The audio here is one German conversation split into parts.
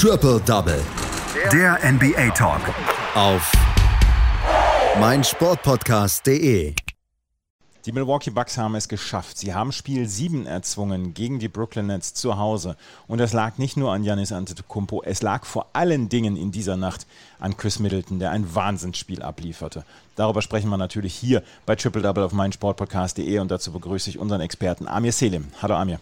Triple Double. Der NBA Talk. Auf meinsportpodcast.de. Die Milwaukee Bucks haben es geschafft. Sie haben Spiel 7 erzwungen gegen die Brooklyn Nets zu Hause. Und es lag nicht nur an Giannis Antetokounmpo, es lag vor allen Dingen in dieser Nacht an Chris Middleton, der ein Wahnsinnsspiel ablieferte. Darüber sprechen wir natürlich hier bei Triple Double auf meinsportpodcast.de und dazu begrüße ich unseren Experten Amir Selim. Hallo Amir.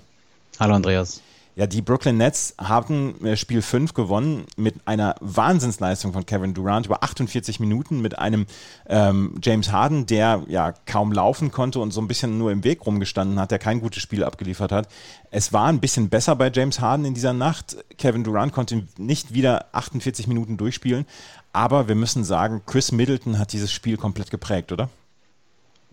Hallo Andreas. Ja, die Brooklyn Nets haben äh, Spiel 5 gewonnen mit einer Wahnsinnsleistung von Kevin Durant über 48 Minuten mit einem ähm, James Harden, der ja kaum laufen konnte und so ein bisschen nur im Weg rumgestanden hat, der kein gutes Spiel abgeliefert hat. Es war ein bisschen besser bei James Harden in dieser Nacht. Kevin Durant konnte nicht wieder 48 Minuten durchspielen, aber wir müssen sagen, Chris Middleton hat dieses Spiel komplett geprägt, oder?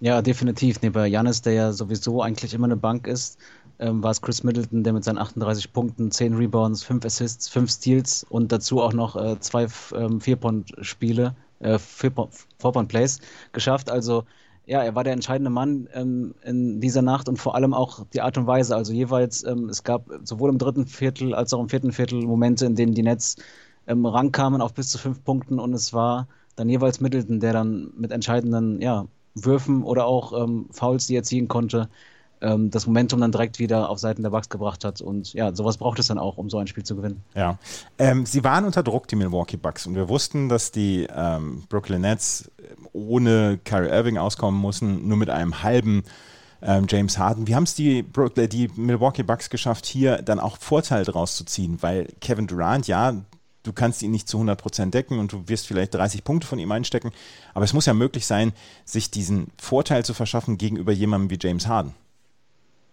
Ja, definitiv. Neben Janis, der ja sowieso eigentlich immer eine Bank ist, ähm, war es Chris Middleton, der mit seinen 38 Punkten, 10 Rebounds, 5 Assists, 5 Steals und dazu auch noch äh, zwei ähm, Vier-Point-Spiele, äh, Four-Point-Plays geschafft. Also ja, er war der entscheidende Mann ähm, in dieser Nacht und vor allem auch die Art und Weise. Also jeweils, ähm, es gab sowohl im dritten Viertel als auch im vierten Viertel Momente, in denen die Nets ähm, rankamen auf bis zu fünf Punkten und es war dann jeweils Middleton, der dann mit entscheidenden ja, Würfen oder auch ähm, Fouls, die er ziehen konnte, ähm, das Momentum dann direkt wieder auf Seiten der Bucks gebracht hat. Und ja, sowas braucht es dann auch, um so ein Spiel zu gewinnen. Ja, ähm, sie waren unter Druck, die Milwaukee Bucks. Und wir wussten, dass die ähm, Brooklyn Nets ohne Kyrie Irving auskommen mussten, nur mit einem halben ähm, James Harden. Wie haben es die, die Milwaukee Bucks geschafft, hier dann auch Vorteil draus zu ziehen? Weil Kevin Durant, ja, du kannst ihn nicht zu 100% decken und du wirst vielleicht 30 Punkte von ihm einstecken. Aber es muss ja möglich sein, sich diesen Vorteil zu verschaffen gegenüber jemandem wie James Harden.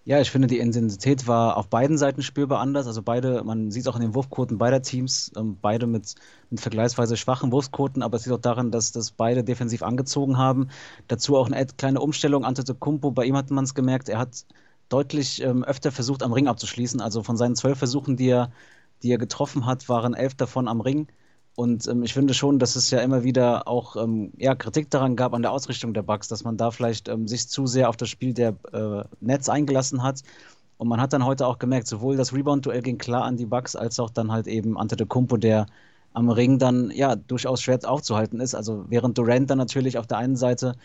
Ja, ich finde, die Intensität war auf beiden Seiten spürbar anders. Also beide, man sieht es auch in den Wurfquoten beider Teams, ähm, beide mit, mit vergleichsweise schwachen Wurfquoten, aber es sieht auch daran, dass das beide defensiv angezogen haben. Dazu auch eine kleine Umstellung. Antetokounmpo, bei ihm hat man es gemerkt, er hat deutlich ähm, öfter versucht, am Ring abzuschließen. Also von seinen zwölf Versuchen, die er, die er getroffen hat, waren elf davon am Ring. Und ähm, ich finde schon, dass es ja immer wieder auch ähm, ja, Kritik daran gab an der Ausrichtung der Bugs, dass man da vielleicht ähm, sich zu sehr auf das Spiel der äh, Nets eingelassen hat. Und man hat dann heute auch gemerkt, sowohl das Rebound-Duell ging klar an die Bugs, als auch dann halt eben Ante de Kumpo, der am Ring dann ja durchaus schwer aufzuhalten ist. Also während Durant dann natürlich auf der einen Seite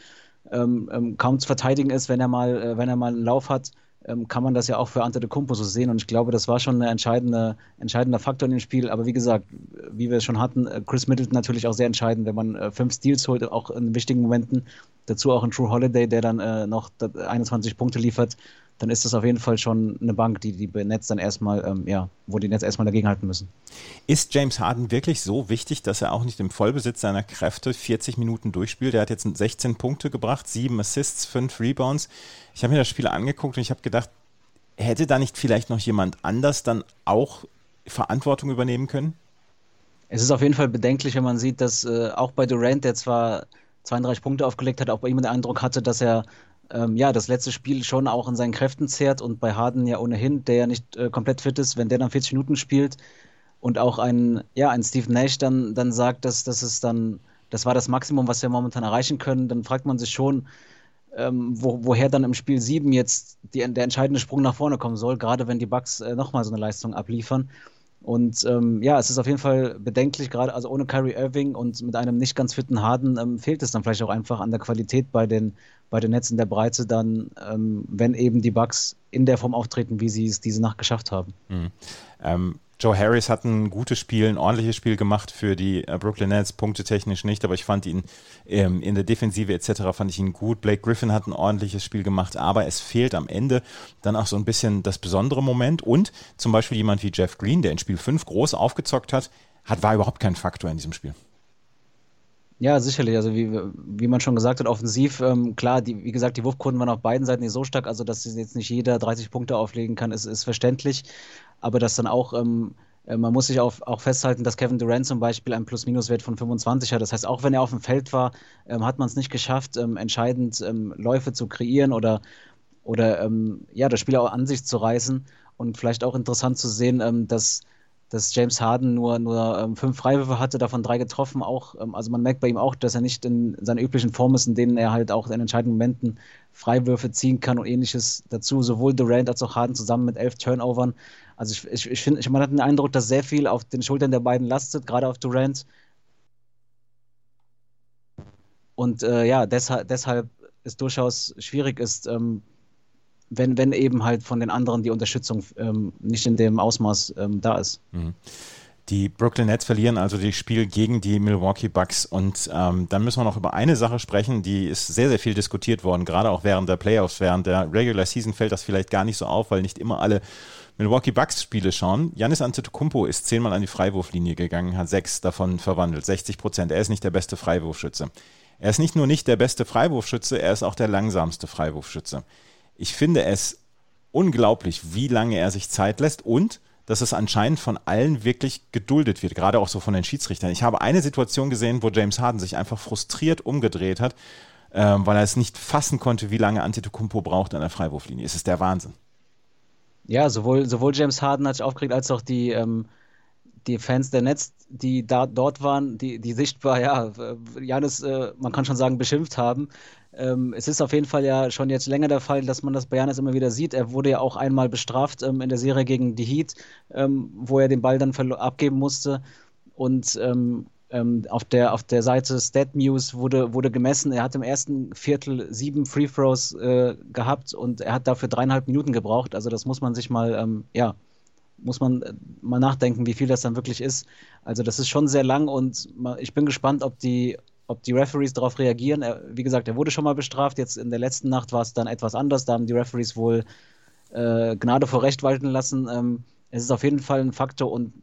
ähm, ähm, kaum zu verteidigen ist, wenn er mal, äh, wenn er mal einen Lauf hat, ähm, kann man das ja auch für Ante de Kumpo so sehen. Und ich glaube, das war schon ein entscheidende, entscheidender Faktor in dem Spiel. Aber wie gesagt, wie wir es schon hatten, äh, Chris Middleton natürlich auch sehr entscheidend, wenn man äh, fünf Steals holt, auch in wichtigen Momenten. Dazu auch ein True Holiday, der dann äh, noch 21 Punkte liefert dann ist das auf jeden Fall schon eine Bank, die die Netz dann erstmal, ähm, ja, wo die Netz erstmal dagegenhalten müssen. Ist James Harden wirklich so wichtig, dass er auch nicht im Vollbesitz seiner Kräfte 40 Minuten durchspielt? Er hat jetzt 16 Punkte gebracht, 7 Assists, 5 Rebounds. Ich habe mir das Spiel angeguckt und ich habe gedacht, hätte da nicht vielleicht noch jemand anders dann auch Verantwortung übernehmen können? Es ist auf jeden Fall bedenklich, wenn man sieht, dass äh, auch bei Durant, der zwar 32 Punkte aufgelegt hat, auch bei ihm den Eindruck hatte, dass er ähm, ja, das letzte Spiel schon auch in seinen Kräften zehrt und bei Harden ja ohnehin, der ja nicht äh, komplett fit ist, wenn der dann 40 Minuten spielt und auch ein, ja, ein Steve Nash dann, dann sagt, dass das ist dann, das war das Maximum, was wir momentan erreichen können, dann fragt man sich schon, ähm, wo, woher dann im Spiel 7 jetzt die, der entscheidende Sprung nach vorne kommen soll, gerade wenn die Bucks äh, nochmal so eine Leistung abliefern. Und ähm, ja, es ist auf jeden Fall bedenklich, gerade also ohne Kyrie Irving und mit einem nicht ganz fitten Harden ähm, fehlt es dann vielleicht auch einfach an der Qualität bei den, bei den Netzen der Breite, dann, ähm, wenn eben die Bugs in der Form auftreten, wie sie es diese Nacht geschafft haben. Mhm. Joe Harris hat ein gutes Spiel, ein ordentliches Spiel gemacht für die äh, Brooklyn Nets, punktetechnisch nicht, aber ich fand ihn ähm, in der Defensive etc. fand ich ihn gut. Blake Griffin hat ein ordentliches Spiel gemacht, aber es fehlt am Ende dann auch so ein bisschen das besondere Moment und zum Beispiel jemand wie Jeff Green, der in Spiel 5 groß aufgezockt hat, hat war überhaupt kein Faktor in diesem Spiel. Ja, sicherlich. Also wie, wie man schon gesagt hat, offensiv, ähm, klar, die, wie gesagt, die Wurfquoten waren auf beiden Seiten nicht so stark, also dass jetzt nicht jeder 30 Punkte auflegen kann, ist, ist verständlich aber dass dann auch, ähm, äh, man muss sich auch, auch festhalten, dass Kevin Durant zum Beispiel einen Plus-Minus-Wert von 25 hat. Das heißt, auch wenn er auf dem Feld war, ähm, hat man es nicht geschafft, ähm, entscheidend ähm, Läufe zu kreieren oder, oder ähm, ja, das Spiel auch an sich zu reißen. Und vielleicht auch interessant zu sehen, dass dass James Harden nur, nur ähm, fünf Freiwürfe hatte, davon drei getroffen. Auch, ähm, also man merkt bei ihm auch, dass er nicht in seiner üblichen Form ist, in denen er halt auch in entscheidenden Momenten Freiwürfe ziehen kann und ähnliches dazu. Sowohl Durant als auch Harden zusammen mit elf Turnovern. Also ich, ich, ich finde, man hat den Eindruck, dass sehr viel auf den Schultern der beiden lastet, gerade auf Durant. Und äh, ja, deshalb, deshalb es durchaus schwierig ist, ähm, wenn, wenn eben halt von den anderen die Unterstützung ähm, nicht in dem Ausmaß ähm, da ist. Mhm. Die Brooklyn Nets verlieren also das Spiel gegen die Milwaukee Bucks. Und ähm, dann müssen wir noch über eine Sache sprechen, die ist sehr, sehr viel diskutiert worden, gerade auch während der Playoffs. Während der Regular Season fällt das vielleicht gar nicht so auf, weil nicht immer alle Milwaukee Bucks Spiele schauen. Janis Antetokounmpo ist zehnmal an die Freiwurflinie gegangen, hat sechs davon verwandelt, 60 Prozent. Er ist nicht der beste Freiwurfschütze. Er ist nicht nur nicht der beste Freiwurfschütze, er ist auch der langsamste Freiwurfschütze. Ich finde es unglaublich, wie lange er sich Zeit lässt und dass es anscheinend von allen wirklich geduldet wird, gerade auch so von den Schiedsrichtern. Ich habe eine Situation gesehen, wo James Harden sich einfach frustriert umgedreht hat, ähm, weil er es nicht fassen konnte, wie lange Antetokounmpo braucht an der Freiwurflinie. Es ist der Wahnsinn. Ja, sowohl, sowohl James Harden hat sich aufgeregt, als auch die, ähm, die Fans der Netz, die da, dort waren, die, die sichtbar, ja, Janis, äh, man kann schon sagen, beschimpft haben. Ähm, es ist auf jeden Fall ja schon jetzt länger der Fall, dass man das bei Janis immer wieder sieht. Er wurde ja auch einmal bestraft ähm, in der Serie gegen die Heat, ähm, wo er den Ball dann abgeben musste. Und ähm, ähm, auf, der, auf der Seite StatMuse wurde, wurde gemessen, er hat im ersten Viertel sieben Free Throws äh, gehabt und er hat dafür dreieinhalb Minuten gebraucht. Also das muss man sich mal, ähm, ja, muss man äh, mal nachdenken, wie viel das dann wirklich ist. Also das ist schon sehr lang und ich bin gespannt, ob die, ob die Referees darauf reagieren. Er, wie gesagt, er wurde schon mal bestraft. Jetzt in der letzten Nacht war es dann etwas anders. Da haben die Referees wohl äh, Gnade vor Recht walten lassen. Ähm, es ist auf jeden Fall ein Faktor und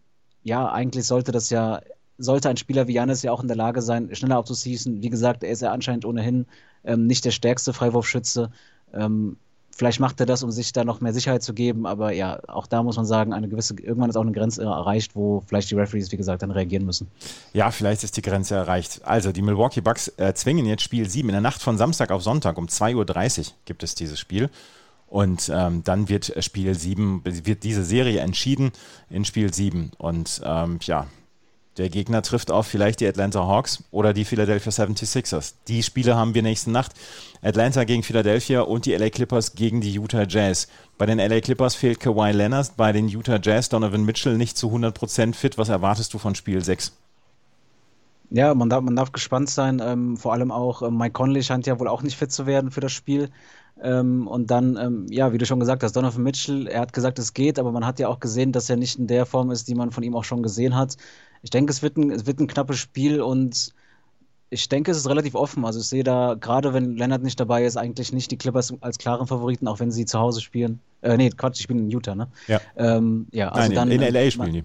ja, eigentlich sollte das ja, sollte ein Spieler wie Janis ja auch in der Lage sein, schneller abzuschießen. Wie gesagt, er ist ja anscheinend ohnehin ähm, nicht der stärkste Freiwurfschütze. Ähm, Vielleicht macht er das, um sich da noch mehr Sicherheit zu geben, aber ja, auch da muss man sagen, eine gewisse, irgendwann ist auch eine Grenze erreicht, wo vielleicht die Referees, wie gesagt, dann reagieren müssen. Ja, vielleicht ist die Grenze erreicht. Also, die Milwaukee Bucks äh, zwingen jetzt Spiel 7. In der Nacht von Samstag auf Sonntag um 2.30 Uhr gibt es dieses Spiel. Und ähm, dann wird Spiel 7, wird diese Serie entschieden in Spiel 7. Und ähm, ja, der Gegner trifft auf vielleicht die Atlanta Hawks oder die Philadelphia 76ers. Die Spiele haben wir nächste Nacht. Atlanta gegen Philadelphia und die LA Clippers gegen die Utah Jazz. Bei den LA Clippers fehlt Kawhi Leonard, bei den Utah Jazz Donovan Mitchell nicht zu 100% fit. Was erwartest du von Spiel 6? Ja, man darf, man darf gespannt sein. Ähm, vor allem auch äh, Mike Conley scheint ja wohl auch nicht fit zu werden für das Spiel. Ähm, und dann, ähm, ja, wie du schon gesagt hast, Donovan Mitchell, er hat gesagt, es geht, aber man hat ja auch gesehen, dass er nicht in der Form ist, die man von ihm auch schon gesehen hat. Ich denke, es wird ein, es wird ein knappes Spiel und ich denke, es ist relativ offen. Also ich sehe da, gerade wenn Leonard nicht dabei ist, eigentlich nicht die Clippers als klaren Favoriten, auch wenn sie zu Hause spielen. Äh, nee, Quatsch, ich bin in Utah, ne? Ja. Ähm, ja also Nein, dann, in, in LA spielen die.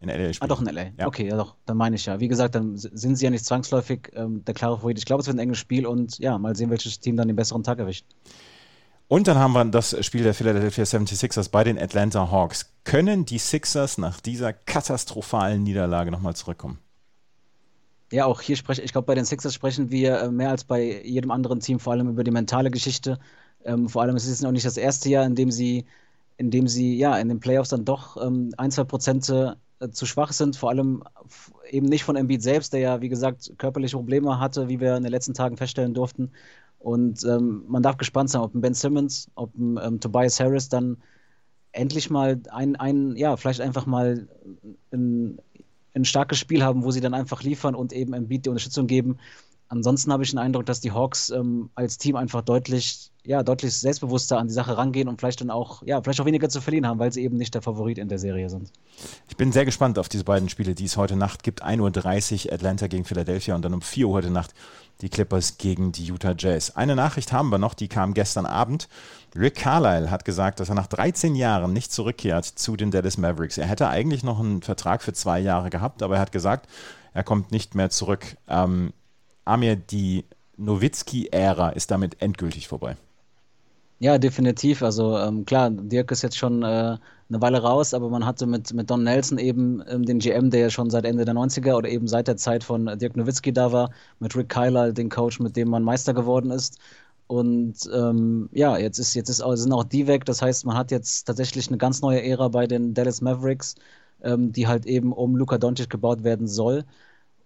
In LA spielen. Ah, doch, in LA. Ja. Okay, ja doch, dann meine ich ja. Wie gesagt, dann sind sie ja nicht zwangsläufig ähm, der klare Favorit. Ich glaube, es wird ein enges Spiel und ja, mal sehen, welches Team dann den besseren Tag erwischt. Und dann haben wir das Spiel der Philadelphia 76ers bei den Atlanta Hawks. Können die Sixers nach dieser katastrophalen Niederlage nochmal zurückkommen? Ja, auch hier spreche ich glaube, bei den Sixers sprechen wir äh, mehr als bei jedem anderen Team vor allem über die mentale Geschichte. Ähm, vor allem ist es noch nicht das erste Jahr, in dem sie, in dem sie ja in den Playoffs dann doch ähm, ein, zwei Prozente zu schwach sind. Vor allem eben nicht von Embiid selbst, der ja wie gesagt körperliche Probleme hatte, wie wir in den letzten Tagen feststellen durften. Und ähm, man darf gespannt sein, ob ein Ben Simmons, ob ein ähm, Tobias Harris dann endlich mal ein, ein, ja, vielleicht einfach mal ein, ein starkes Spiel haben, wo sie dann einfach liefern und eben Embiid die Unterstützung geben. Ansonsten habe ich den Eindruck, dass die Hawks ähm, als Team einfach deutlich, ja, deutlich selbstbewusster an die Sache rangehen und vielleicht dann auch, ja, vielleicht auch weniger zu verlieren haben, weil sie eben nicht der Favorit in der Serie sind. Ich bin sehr gespannt auf diese beiden Spiele, die es heute Nacht gibt. 1.30 Uhr Atlanta gegen Philadelphia und dann um 4 Uhr heute Nacht die Clippers gegen die Utah Jazz. Eine Nachricht haben wir noch, die kam gestern Abend. Rick Carlisle hat gesagt, dass er nach 13 Jahren nicht zurückkehrt zu den Dallas Mavericks. Er hätte eigentlich noch einen Vertrag für zwei Jahre gehabt, aber er hat gesagt, er kommt nicht mehr zurück. Ähm, Amir, die Nowitzki-Ära ist damit endgültig vorbei. Ja, definitiv. Also ähm, klar, Dirk ist jetzt schon äh, eine Weile raus, aber man hatte mit, mit Don Nelson eben ähm, den GM, der ja schon seit Ende der 90er oder eben seit der Zeit von Dirk Nowitzki da war, mit Rick Kyler, den Coach, mit dem man Meister geworden ist. Und ähm, ja, jetzt, ist, jetzt ist, sind auch die weg. Das heißt, man hat jetzt tatsächlich eine ganz neue Ära bei den Dallas Mavericks, ähm, die halt eben um Luka Doncic gebaut werden soll.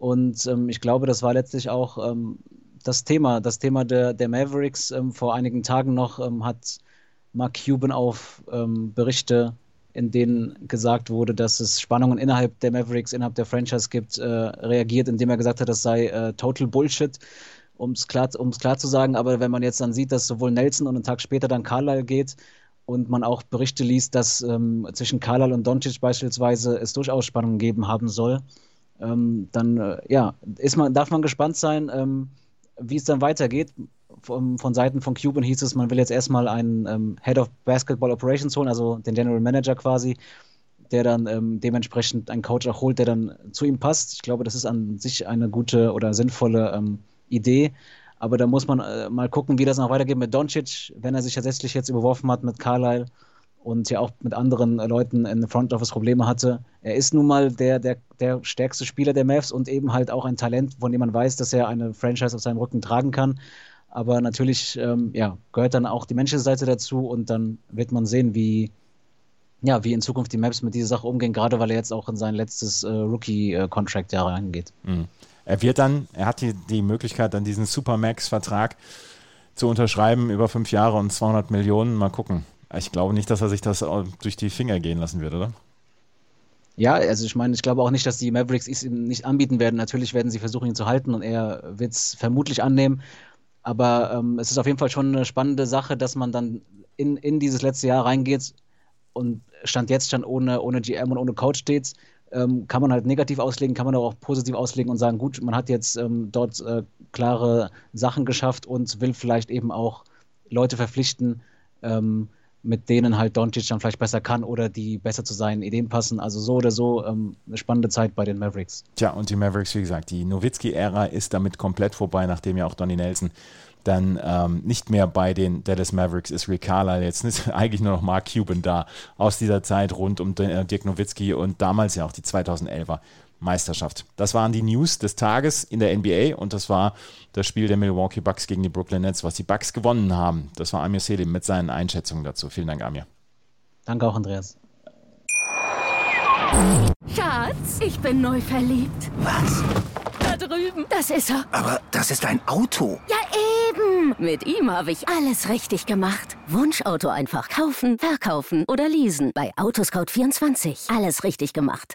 Und ähm, ich glaube, das war letztlich auch ähm, das Thema. Das Thema der, der Mavericks ähm, vor einigen Tagen noch hat Mark Cuban auf Berichte in denen gesagt wurde, dass es Spannungen innerhalb der Mavericks, innerhalb der Franchise gibt, äh, reagiert, indem er gesagt hat, das sei äh, total Bullshit, um es klar, klar zu sagen. Aber wenn man jetzt dann sieht, dass sowohl Nelson und einen Tag später dann Carlisle geht und man auch Berichte liest, dass ähm, zwischen Carlisle und Doncic beispielsweise es durchaus Spannungen geben haben soll, ähm, dann äh, ja, ist man, darf man gespannt sein, ähm, wie es dann weitergeht. Von, von, Seiten von Cuban hieß es, man will jetzt erstmal einen ähm, Head of Basketball Operations holen, also den General Manager quasi, der dann ähm, dementsprechend einen Coach auch holt, der dann zu ihm passt. Ich glaube, das ist an sich eine gute oder sinnvolle ähm, Idee. Aber da muss man äh, mal gucken, wie das noch weitergeht mit Doncic, wenn er sich tatsächlich jetzt überworfen hat mit Carlisle und ja auch mit anderen äh, Leuten in Front Office Probleme hatte. Er ist nun mal der, der, der stärkste Spieler der Mavs und eben halt auch ein Talent, von dem man weiß, dass er eine Franchise auf seinem Rücken tragen kann. Aber natürlich ähm, ja, gehört dann auch die menschliche Seite dazu und dann wird man sehen, wie, ja, wie in Zukunft die Maps mit dieser Sache umgehen, gerade weil er jetzt auch in sein letztes äh, Rookie-Contract-Jahr reingeht. Mhm. Er wird dann, er hat die, die Möglichkeit, dann diesen Supermax-Vertrag zu unterschreiben über fünf Jahre und 200 Millionen. Mal gucken. Ich glaube nicht, dass er sich das durch die Finger gehen lassen wird, oder? Ja, also ich meine, ich glaube auch nicht, dass die Mavericks es ihm nicht anbieten werden. Natürlich werden sie versuchen, ihn zu halten und er wird es vermutlich annehmen. Aber ähm, es ist auf jeden Fall schon eine spannende Sache, dass man dann in, in dieses letzte Jahr reingeht und Stand jetzt schon ohne, ohne GM und ohne Coach steht. Ähm, kann man halt negativ auslegen, kann man aber auch positiv auslegen und sagen, gut, man hat jetzt ähm, dort äh, klare Sachen geschafft und will vielleicht eben auch Leute verpflichten, ähm, mit denen halt Doncic dann vielleicht besser kann oder die besser zu seinen Ideen passen. Also so oder so ähm, eine spannende Zeit bei den Mavericks. Tja, und die Mavericks, wie gesagt, die Nowitzki-Ära ist damit komplett vorbei, nachdem ja auch Donny Nelson dann ähm, nicht mehr bei den Dallas Mavericks ist Rick Carlisle. Jetzt ist eigentlich nur noch Mark Cuban da aus dieser Zeit rund um äh, Dirk Nowitzki und damals ja auch die 2011er Meisterschaft. Das waren die News des Tages in der NBA und das war das Spiel der Milwaukee Bucks gegen die Brooklyn Nets, was die Bucks gewonnen haben. Das war Amir Selim mit seinen Einschätzungen dazu. Vielen Dank, Amir. Danke auch, Andreas. Schatz, ich bin neu verliebt. Was? Da drüben. Das ist er. Aber das ist ein Auto. Ja, eben. Mit ihm habe ich alles richtig gemacht. Wunschauto einfach kaufen, verkaufen oder leasen. Bei Autoscout24. Alles richtig gemacht.